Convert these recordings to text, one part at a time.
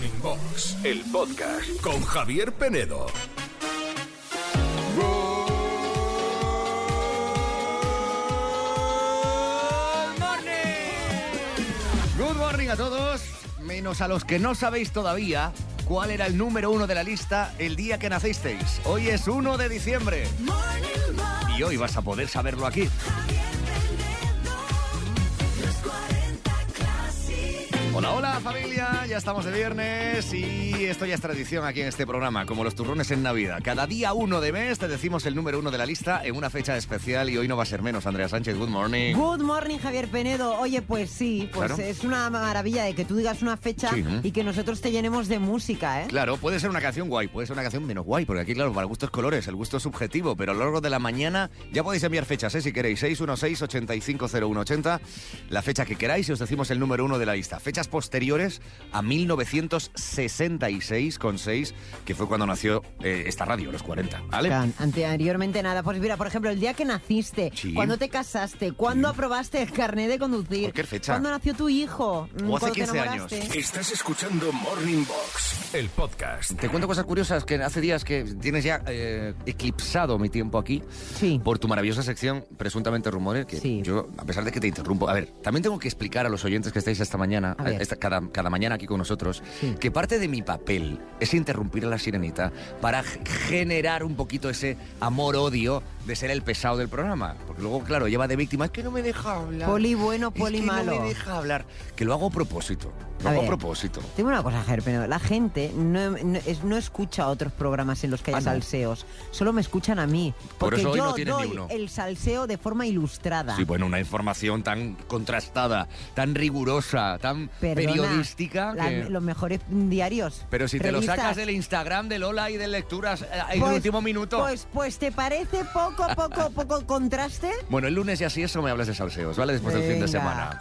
Morning Box, el podcast con Javier Penedo. Good morning a todos, menos a los que no sabéis todavía cuál era el número uno de la lista el día que nacisteis. Hoy es 1 de diciembre Morning y hoy vas a poder saberlo aquí. Hola, hola familia, ya estamos de viernes y esto ya es tradición aquí en este programa, como los turrones en Navidad. Cada día uno de mes te decimos el número uno de la lista en una fecha especial y hoy no va a ser menos. Andrea Sánchez, good morning. Good morning, Javier Penedo. Oye, pues sí, pues Claro. es una maravilla de que tú digas una fecha Sí, ¿eh? y que nosotros te llenemos de música, ¿eh? Claro, puede ser una canción guay, puede ser una canción menos guay, porque aquí, claro, para gustos colores, el gusto es subjetivo, pero a lo largo de la mañana ya podéis enviar fechas, ¿eh? si queréis, 616-850180, la fecha que queráis y os decimos el número uno de la lista. Fechas posteriores a 1966 con 6, que fue cuando nació eh, esta radio, los 40, ¿vale? Anteriormente nada. Pues mira, por ejemplo, el día que naciste, Sí. cuando te casaste, cuando aprobaste el carnet de conducir, Cualquier fecha. cuando nació tu hijo, mm, O hace cuando te 15 enamoraste. años. Estás escuchando Morning Box, el podcast. Te cuento cosas curiosas que hace días que tienes ya eh, eclipsado mi tiempo aquí Sí. por tu maravillosa sección Presuntamente Rumores, que Sí. yo, a pesar de que te interrumpo, a ver, también tengo que explicar a los oyentes que estáis esta mañana, A ver. Esta- cada, cada mañana aquí con nosotros, Sí. que parte de mi papel es interrumpir a la sirenita para generar un poquito ese amor-odio de ser el pesado del programa. Porque luego, claro, lleva de víctima, es que no me deja hablar. Poli bueno, Es poli que malo. no me deja hablar. Que lo hago a propósito. Lo A hago a propósito. Tengo una cosa, Javier Penedo. La gente no, no- es- no escucha otros programas en los que hay Ah, no. salseos. Solo me escuchan a mí. Por Porque eso hoy yo no tienes ni doy uno. el salseo de forma ilustrada. Sí, bueno, una información tan contrastada, tan rigurosa, tan Perdona, periodística. la- que- los mejores diarios. Pero si te lo sacas del Instagram de Lola y de lecturas eh, en Pues- el último minuto. Pues, pues te parece poco, poco, poco contraste. Bueno, el lunes y así eso me hablas de salseos, ¿vale? Después del fin de semana.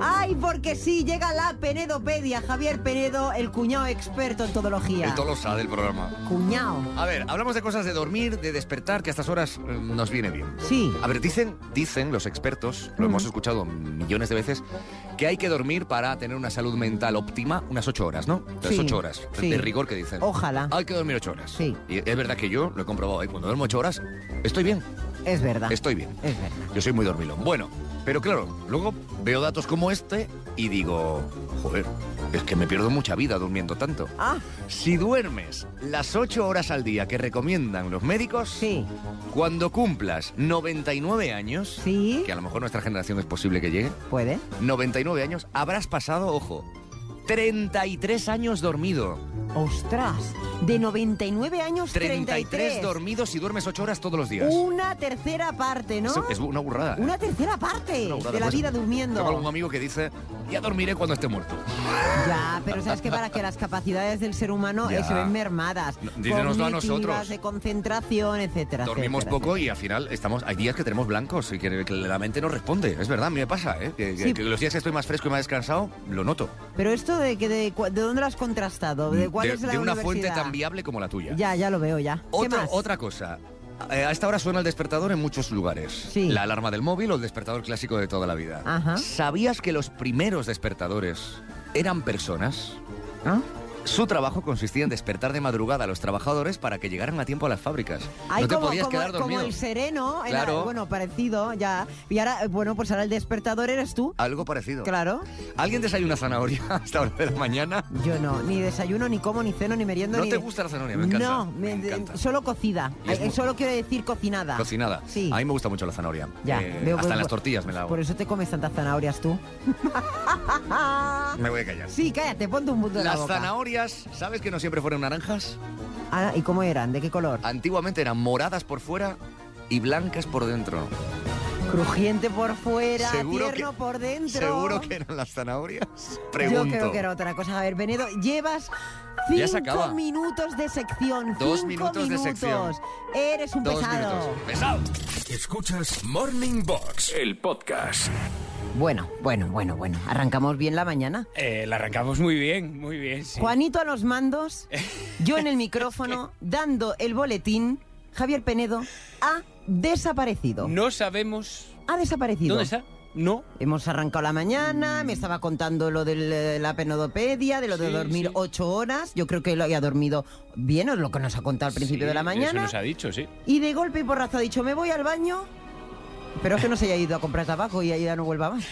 Ay, porque sí, llega la Penedopedia. Javier Penedo, el cuñado experto en todología. El tolosa del programa. Cuñado. A ver, hablamos de cosas de dormir, de despertar, que a estas horas eh, nos viene bien. Sí. A ver, dicen, dicen los expertos, lo hemos escuchado millones de veces, que hay que dormir para tener una salud mental óptima unas ocho horas, ¿no? Las Sí, ocho horas, sí. de rigor que dicen. Ojalá. Hay que dormir ocho horas. Sí. Y es verdad que yo lo he comprobado, ¿eh? cuando duermo ocho horas, estoy bien, Es verdad. estoy bien. Es verdad. Yo soy muy dormilón. Bueno, pero claro, luego veo datos como este y digo, joder, es que me pierdo mucha vida durmiendo tanto. Ah, Si duermes las 8 horas al día que recomiendan los médicos, sí. cuando cumplas 99 años, Sí. que a lo mejor nuestra generación es posible que llegue, Puede. 99 años, habrás pasado, ojo, 33 años dormido. Ostras. De 99 años, 33, 33. dormidos y duermes 8 horas todos los días. Una tercera parte, ¿no? Eso es una burrada. ¿eh? Una tercera parte Una burrada. de la Pues, vida durmiendo. Tengo algún amigo que dice, ya dormiré cuando esté muerto. Ya, pero sabes que para que las capacidades del ser humano Ya. eh, se ven mermadas. No, díganoslo a nosotros. de concentración, etcétera. Dormimos etcétera, poco y etcétera. al final estamos hay días que tenemos blancos y que, la mente no responde. Es verdad, a mí me pasa, ¿eh? Que- Sí. que los días que estoy más fresco y más descansado, lo noto. Pero esto de que de, de dónde lo has contrastado, de cuál de es la de una fuente tan viable como la tuya. Ya, ya lo veo ya. ¿Qué Otro- más? Otra cosa. Eh, a esta hora suena el despertador en muchos lugares. Sí. La alarma del móvil o el despertador clásico de toda la vida. Ajá. ¿Sabías que los primeros despertadores eran personas? ¿Ah? Su trabajo consistía en despertar de madrugada a los trabajadores para que llegaran a tiempo a las fábricas. Ay, no te como, podías como- quedar como dormido. el sereno, era- Claro. bueno, parecido, ya. Y ahora, bueno, pues ahora el despertador eres tú. Algo parecido. Claro. ¿Alguien desayuna zanahoria a esta hora de la mañana? Yo no, ni desayuno, ni como, ni ceno, ni meriendo. ¿No ni te de- gusta la zanahoria? Me encanta. No, me me- encanta. solo cocida. Eh, muy- Solo quiero decir cocinada. Cocinada. Sí. A mí me gusta mucho la zanahoria. Ya, Eh, veo- hasta veo- en las tortillas me la hago. Por eso te comes tantas zanahorias tú. Me voy a callar. Sí, cállate, ponte un punto de la Las boca. ¿Sabes que no siempre fueron naranjas? Ah, ¿Y cómo eran? ¿De qué color? Antiguamente eran moradas por fuera y blancas por dentro. Crujiente por fuera, tierno que- por dentro. ¿Seguro que eran las zanahorias? Yo Pregunto. creo que era otra cosa. A ver, Venedo, llevas Ya se cinco acaba. minutos de sección. Dos cinco minutos de sección. Eres un Dos pesado. minutos. ¡Pesado! Escuchas Morning Box, el podcast. Bueno, bueno, bueno, bueno. Arrancamos bien la mañana. Eh, la arrancamos muy bien, muy bien. sí. Juanito a los mandos, yo en el micrófono, dando el boletín. Javier Penedo ha desaparecido. No sabemos Ha desaparecido. dónde está. no. Hemos arrancado la mañana, me estaba contando lo de la penodopedia, de lo de Sí, dormir sí. ocho horas. Yo creo que lo había dormido bien, es lo que nos ha contado al principio Sí, de la Eso mañana. nos ha dicho, sí. Y de golpe y porrazo ha dicho, me voy al baño. Pero es que no se haya ido a comprar tabaco y ya no vuelva más.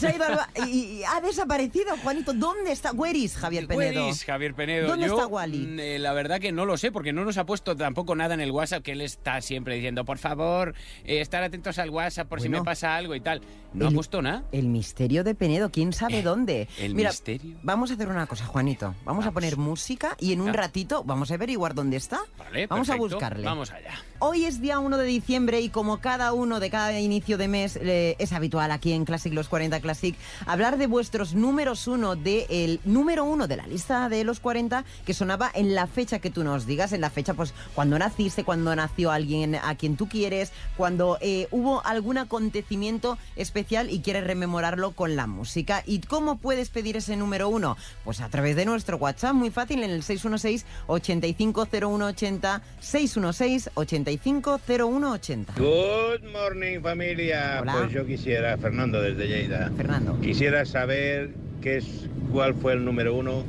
Se ha ido y, y ha desaparecido, Juanito. ¿Dónde está? Where is Javier Penedo? Where is Javier Penedo. ¿Dónde Yo, está Wally? mm, eh, la verdad que no lo sé, porque no nos ha puesto tampoco nada en el WhatsApp, que él está siempre diciendo, por favor, eh, estar atentos al WhatsApp por si me pasa algo y tal. No ha El- puesto nada. El misterio de Penedo, quién sabe dónde. el Mira, misterio. Vamos a hacer una cosa, Juanito. Vamos, a poner música y en un ratito vamos a averiguar dónde está. Vale, vamos a buscarle. Vamos allá. Hoy es día 1 de diciembre y como cada uno de cada inicio de mes eh, es habitual aquí en Classic Los 40 Classic hablar de vuestros números uno del número uno de la lista de los 40 que sonaba en la fecha que tú nos digas, en la fecha pues cuando naciste, cuando nació alguien a quien tú quieres, cuando eh, hubo algún acontecimiento especial y quieres rememorarlo con la música. ¿Y cómo puedes pedir ese número uno? Pues a través de nuestro WhatsApp, muy fácil, en el 616-850180, 616-850180. Good morning familia. Hola. Pues yo quisiera, Fernando desde Lleida, Fernando. quisiera saber qué es, cuál fue el número uno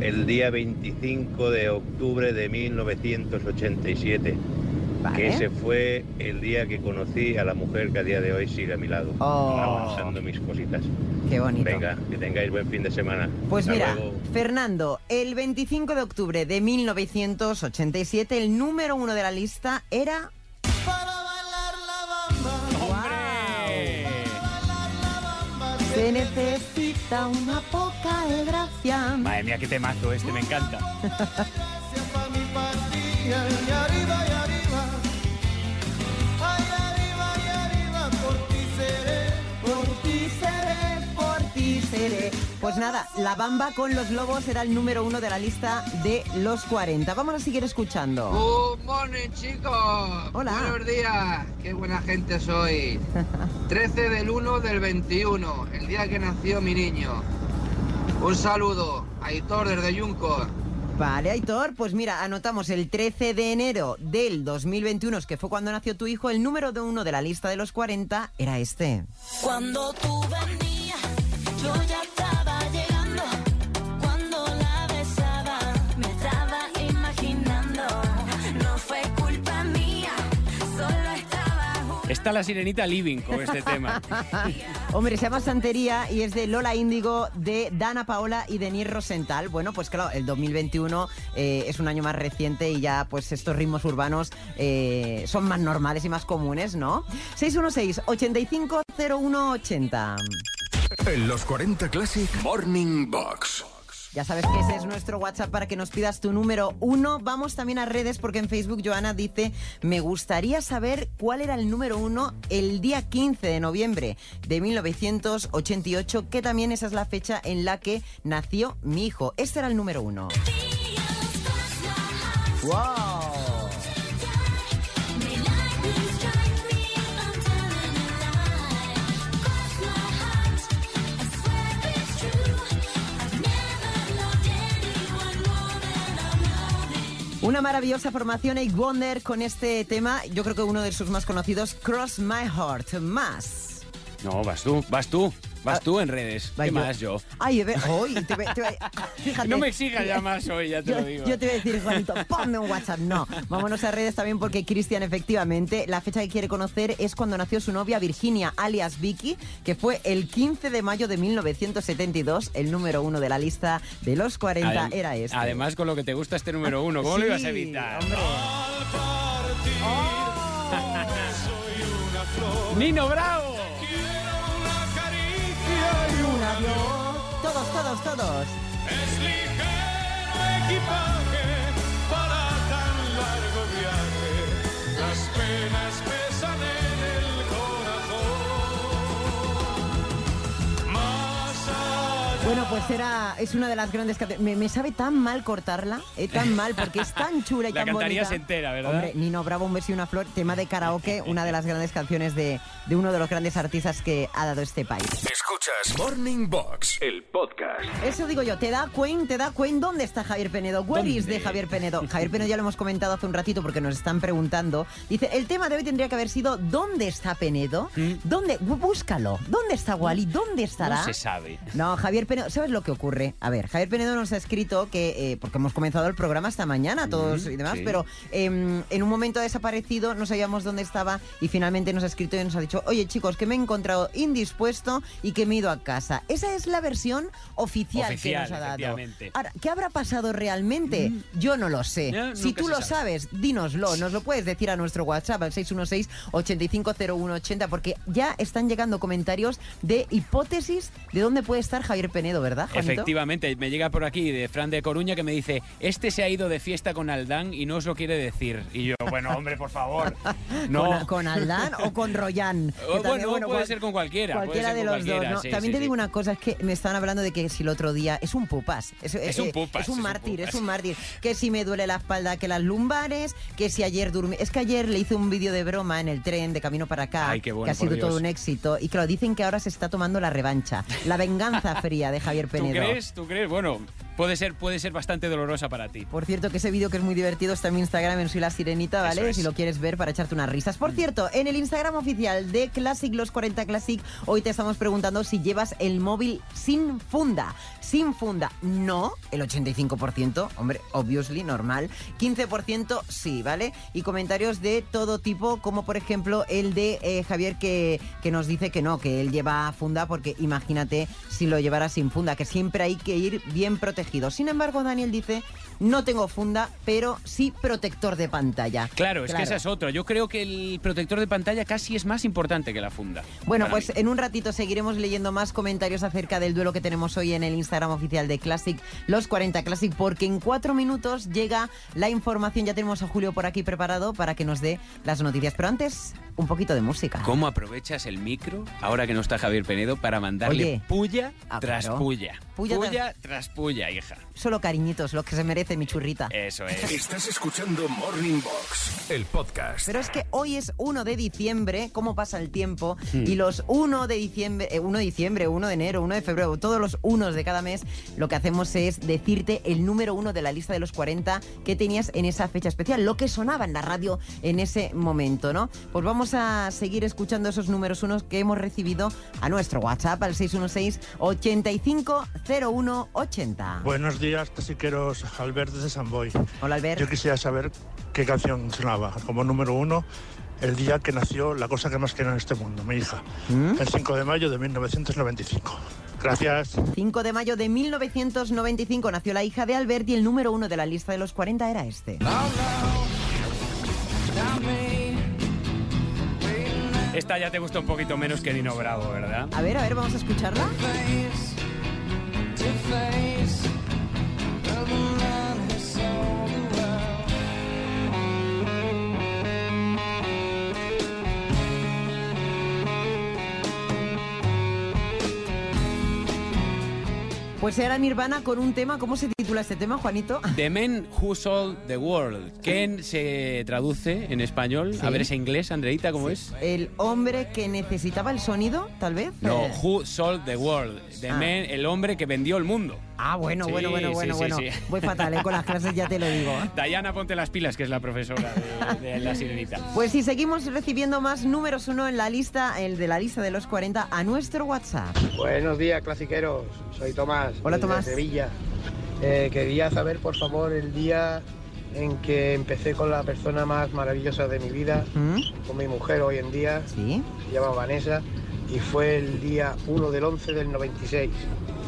el día 25 de octubre de 1987. Vale. Que ese fue el día que conocí a la mujer que a día de hoy sigue a mi lado, Oh. avanzando mis cositas. Qué bonito. Venga, que tengáis buen fin de semana. Pues Hasta mira, luego. Fernando, el 25 de octubre de 1987, el número uno de la lista era... Se necesita una poca de gracia. Madre mía, qué temazo este, me encanta. nada, La Bamba con los Lobos era el número uno de la lista de los 40. Vamos a seguir escuchando. Good morning, chicos. Hola. Buenos días. Qué buena gente soy. 13 del 1 del 21, el día que nació mi niño. Un saludo, Aitor desde Yuncos. Vale, Aitor, pues mira, anotamos el 13 de enero del 2021, que fue cuando nació tu hijo, el número de uno de la lista de los 40 era este. Cuando tú venías, Está la sirenita living con este tema. Hombre, se llama Santería y es de Lola Índigo, de Dana Paola y de Nier Rosenthal. Bueno, pues claro, el 2021 eh, es un año más reciente y ya pues estos ritmos urbanos eh, son más normales y más comunes, ¿no? 616-850180. En los 40 Classic Morning Box. Ya sabes que ese es nuestro WhatsApp para que nos pidas tu número uno. Vamos también a redes porque en Facebook Joana dice, me gustaría saber cuál era el número uno el día 15 de noviembre de 1988, que también esa es la fecha en la que nació mi hijo. Este era el número uno. ¡Wow! Una maravillosa formación Eight Wonder con este tema, yo creo que uno de sus más conocidos, Cross My Heart. Más. No, vas tú, vas tú, vas Ah, tú en redes. ¿Qué más yo? Ay, hoy te, fíjate. No me exijas ya más hoy, ya te yo, lo digo. yo te voy a decir, Juanito, ponme un WhatsApp. No, vámonos a redes también porque Cristian, efectivamente, la fecha que quiere conocer es cuando nació su novia Virginia, alias Vicky, que fue el 15 de mayo de 1972. El número uno de la lista de los 40 Adem- era este. Además, con lo que te gusta este número uno, ¿cómo lo ibas a evitar? hombre. ¡Nino Bravo! Todos, todos. Bueno, pues pues era, es una de las grandes canciones. Me, me sabe tan mal cortarla, eh, tan mal, porque es tan chula y La tan cantarías bonita. entera, ¿verdad? Hombre, Nino Bravo, un beso y una flor, tema de karaoke, una de las grandes canciones de, de uno de los grandes artistas que ha dado este país. Escuchas Morning Box, el podcast. Eso digo yo, ¿te da cuen? ¿Te da cuen? ¿Dónde está Javier Penedo? Where is de Javier Penedo? Javier Penedo ya lo hemos comentado hace un ratito porque nos están preguntando. Dice, el tema de hoy tendría que haber sido ¿dónde está Penedo? ¿Dónde? Bú- Búscalo. ¿Dónde está Wally? ¿Dónde estará? No se sabe. No, Javier Penedo, ¿sabes lo que ocurre? A ver, Javier Penedo nos ha escrito que, eh, porque hemos comenzado el programa esta mañana todos y demás, sí. pero em, en un momento ha desaparecido, no sabíamos dónde estaba y finalmente nos ha escrito y nos ha dicho, oye chicos, que me he encontrado indispuesto y que me he ido a casa. Esa es la versión oficial, Oficial, que nos ha dado. Ahora, ¿qué habrá pasado realmente? Yo no lo sé. No, si tú lo sabe. sabes, dínoslo, nos lo puedes decir a nuestro WhatsApp al 616-850180 porque ya están llegando comentarios de hipótesis de dónde puede estar Javier Penedo, ¿verdad, Juanito? Efectivamente, me llega por aquí de Fran de Coruña que me dice, este se ha ido de fiesta con Aldán y no os lo quiere decir. Y yo, bueno, hombre, por favor. No. ¿Con, con Aldán o con Royan? Que O, también, bueno, puede cual- ser con cualquiera. Cualquiera de los cualquiera, dos, ¿no? sí, También sí, te sí. digo una cosa, es que me estaban hablando de que si el otro día es un pupas. Es, Es un pupas, Es un es un mártir, pupas. es un mártir. Que si me duele la espalda, que las lumbares, que si ayer durmi... Es que ayer le hice un vídeo de broma en el tren de camino para acá, Ay, qué bueno, que ha sido todo Dios. un éxito. Y claro, dicen que ahora se está tomando la revancha, la venganza fría de Javier ¿Tú Penedo. crees? ¿Tú crees? Bueno, puede ser, puede ser bastante dolorosa para ti. Por cierto, que ese vídeo que es muy divertido está en mi Instagram en Soy la Sirenita, ¿vale? Es. Si lo quieres ver para echarte unas risas. Por cierto, en el Instagram oficial de Classic Los 40 Classic, hoy te estamos preguntando si llevas el móvil sin funda. Sin funda, no, el 85%, hombre, obviously, normal. 15% sí, ¿vale? Y comentarios de todo tipo, como por ejemplo el de eh, Javier que, que nos dice que no, que él lleva funda porque imagínate si lo llevara sin funda, que siempre hay que ir bien protegido. Sin embargo, Daniel dice, no tengo funda, pero sí protector de pantalla. Claro, es que esa es otra. Yo creo que el protector de pantalla casi es más importante que la funda. Bueno, pues mí. en un ratito seguiremos leyendo más comentarios acerca del duelo que tenemos hoy en el Instagram oficial de Classic, los 40 Classic, porque en cuatro minutos llega la información. Ya tenemos a Julio por aquí preparado para que nos dé las noticias. Pero antes, un poquito de música. ¿Cómo aprovechas el micro, ahora que no está Javier Penedo, para mandarle Oye. puya Ah, tras claro. puya? Puya Puya, tras puya, hija. Solo cariñitos, lo que se merece mi churrita. Eso es. Estás escuchando Morning Box, el podcast. Pero es que hoy es 1 de diciembre, cómo pasa el tiempo, Hmm. y los 1 de diciembre, eh, 1 de diciembre, 1 de enero, 1 de febrero, todos los unos de cada mes, lo que hacemos es decirte el número uno de la lista de los 40 que tenías en esa fecha especial, lo que sonaba en la radio en ese momento, ¿no? Pues vamos a seguir escuchando esos números unos que hemos recibido a nuestro WhatsApp al 616-850180. Buenos días, tasiqueros. Albert desde San Boy. Hola, Albert. Yo quisiera saber qué canción sonaba como número uno el día que nació la cosa que más quiero en este mundo, mi hija. ¿Mm? El 5 de mayo de 1995. Gracias. 5 de mayo de 1995 nació la hija de Albert y el número uno de la lista de los 40 era este. Esta ya te gusta un poquito menos que Dino Bravo, ¿verdad? A ver, a ver, vamos a escucharla. Pues era Nirvana con un tema, ¿cómo se titula este tema, Juanito? The Men Who Sold the World. ¿Quién se traduce en español? Sí. A ver ese inglés, Andreita, ¿cómo es? El hombre que necesitaba el sonido, tal vez. No, Eh, Who Sold the World. The Ah. man, el hombre que vendió el mundo. Ah, bueno, Sí, bueno, bueno, sí, bueno, bueno. sí. Voy fatal, ¿eh? con las clases ya te lo digo. Diana, ponte las pilas, que es la profesora de, de La Sirenita. Pues si seguimos recibiendo más números uno en la lista, el de la lista de los 40, a nuestro WhatsApp. Buenos días, clasiqueros. Soy Tomás. Hola, Tomás. Sevilla. Eh, quería saber, por favor, el día en que empecé con la persona más maravillosa de mi vida, ¿Mm? con mi mujer hoy en día, Sí, se llama Vanessa, y fue el día 1 del 11 del 96.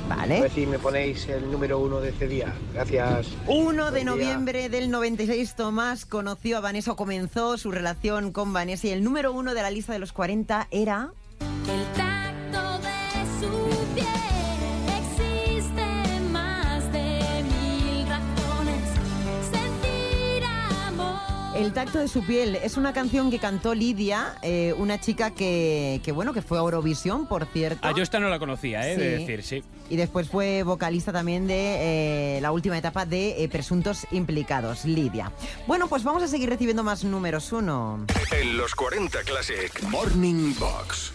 A vale. ver si me ponéis el número 1 de ese día. Gracias. 1 de noviembre del 96, Tomás conoció a Vanessa, o comenzó su relación con Vanessa y el número uno de la lista de los 40 era... El tacto de su piel es una canción que cantó Lidia, eh, una chica que, que, bueno, que fue a Eurovisión, por cierto. Ah, yo esta no la conocía, ¿eh? De Sí. decir, sí. Y después fue vocalista también de eh, la última etapa de eh, Presuntos Implicados, Lidia. Bueno, pues vamos a seguir recibiendo más números uno. En los 40 Classic Morning Box.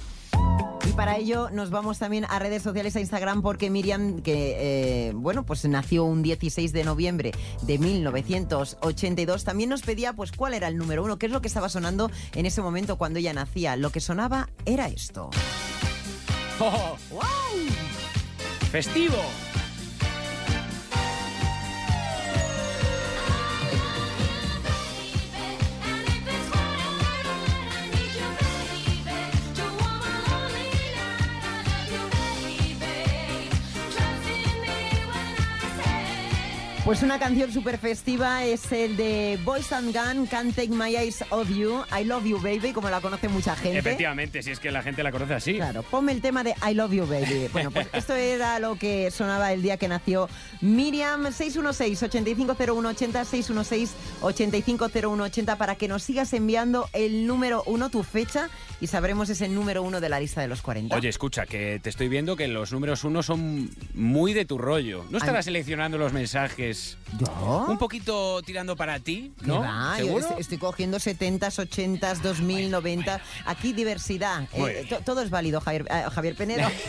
Para ello nos vamos también a redes sociales, a Instagram, porque Miriam, que eh, bueno, pues nació un 16 de noviembre de 1982, también nos pedía pues cuál era el número uno, qué es lo que estaba sonando en ese momento cuando ella nacía. Lo que sonaba era esto. ¡Oh! ¡Festivo! Pues una canción súper festiva es el de Boys and Gun, Can't Take My Eyes Off You, I Love You Baby, como la conoce mucha gente. Efectivamente, si es que la gente la conoce así. Claro, ponme el tema de I Love You Baby. Bueno, pues esto era lo que sonaba el día que nació Miriam 616-850180, 616-850180 para que nos sigas enviando el número uno, tu fecha, y sabremos ese número uno de la lista de los 40. Oye, escucha, que te estoy viendo que los números uno son muy de tu rollo. ¿No estarás seleccionando los mensajes ¿Yo? un poquito tirando para ti? ¿Qué ¿No? va? Yo ¿Seguro? est- estoy cogiendo 70s, 80s, 2000, 90. Aquí diversidad. Eh, todo es válido, Javier, eh, Javier Penedo.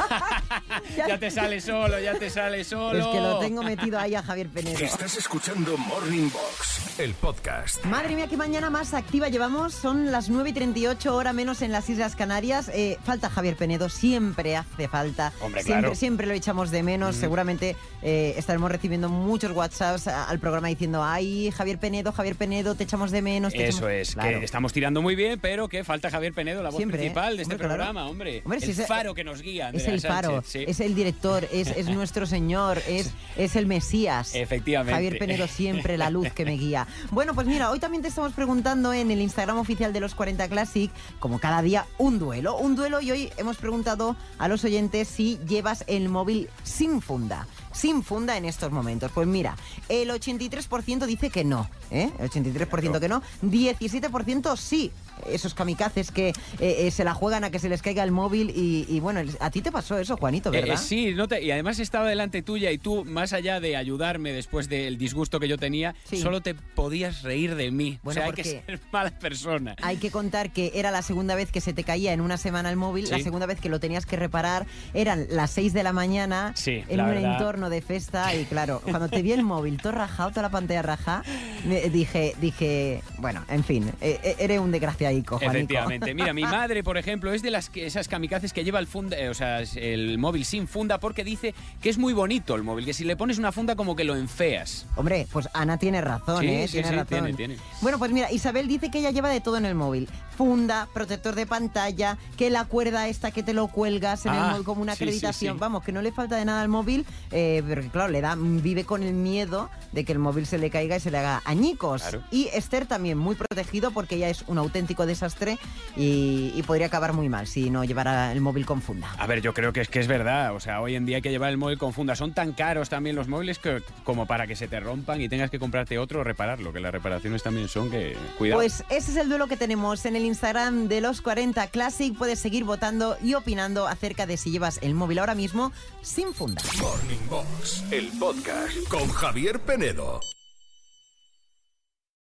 Ya te sale solo, ya te sale solo. Es que lo tengo metido ahí a Javier Penedo. Estás escuchando Morning Box, el podcast. Madre mía, qué mañana más activa llevamos. Son las 9 y 38, hora menos en las Islas Canarias. Eh, falta Javier Penedo, siempre hace falta. Hombre, siempre, claro. siempre lo echamos de menos. Seguramente eh, estaremos recibiendo muchos WhatsApps al programa diciendo, ay, Javier Penedo, Javier Penedo, te echamos de menos. te Eso echamos-". es, Claro. que estamos tirando muy bien, pero que falta Javier Penedo, la voz Siempre, principal ¿eh? de este Hombre, claro. programa, hombre. Hombre, si el es- faro que nos guía. Es Andrea el faro, sí. es el director, es, es nuestro señor, es, es el Mesías. Efectivamente. Javier Penedo siempre la luz que me guía. Bueno, pues mira, hoy también te estamos preguntando en el Instagram oficial de los 40 Classic, como cada día, un duelo. Un duelo y hoy hemos preguntado a los oyentes si llevas el móvil sin funda. Sin funda en estos momentos. Pues mira, el 83% dice que no, ¿eh? El 83% que no, 17% sí. Esos kamikazes que eh, eh, se la juegan a que se les caiga el móvil y, y bueno, a ti te pasó eso, Juanito, Eh, ¿verdad? eh, sí, no te- y además estaba delante tuya y tú, más allá de ayudarme después del disgusto que yo tenía, Sí. solo te podías reír de mí. Bueno, o sea, hay que ser mala persona. Hay que contar que era la segunda vez que se te caía en una semana el móvil, la segunda vez que lo tenías que reparar, eran las 6 de la mañana Sí, en la un verdad. entorno de festa y claro, cuando te vi el móvil todo rajado, toda la pantalla raja, me dije, dije, bueno, en fin, eres un Juanico. Efectivamente. Mira, mi madre, por ejemplo, es de las que, esas kamikazes que lleva el funda, eh, o sea, el móvil sin funda porque dice que es muy bonito el móvil, que si le pones una funda como que lo enfeas. Hombre, pues Ana tiene razón, Sí, ¿eh? sí, tiene sí, razón. tiene, tiene. Bueno, pues mira, Isabel dice que ella lleva de todo en el móvil. Funda, protector de pantalla, que la cuerda esta que te lo cuelgas en el Ah, móvil como una acreditación. Vamos, que no le falta de nada al móvil, eh, pero claro, le da, vive con el miedo de que el móvil se le caiga y se le haga añicos. Claro. Y Esther también muy protegido porque ella es un auténtico desastre y, y podría acabar muy mal si no llevara el móvil con funda. A ver, yo creo que es que es verdad. O sea, hoy en día hay que llevar el móvil con funda. Son tan caros también los móviles que, como para que se te rompan y tengas que comprarte otro o repararlo. Que las reparaciones también son que. Cuidado. Pues ese es el duelo que tenemos en el Instagram de los 40 Classic. Puedes seguir votando y opinando acerca de si llevas el móvil ahora mismo sin funda. Morning Box, el podcast con Javier Penedo.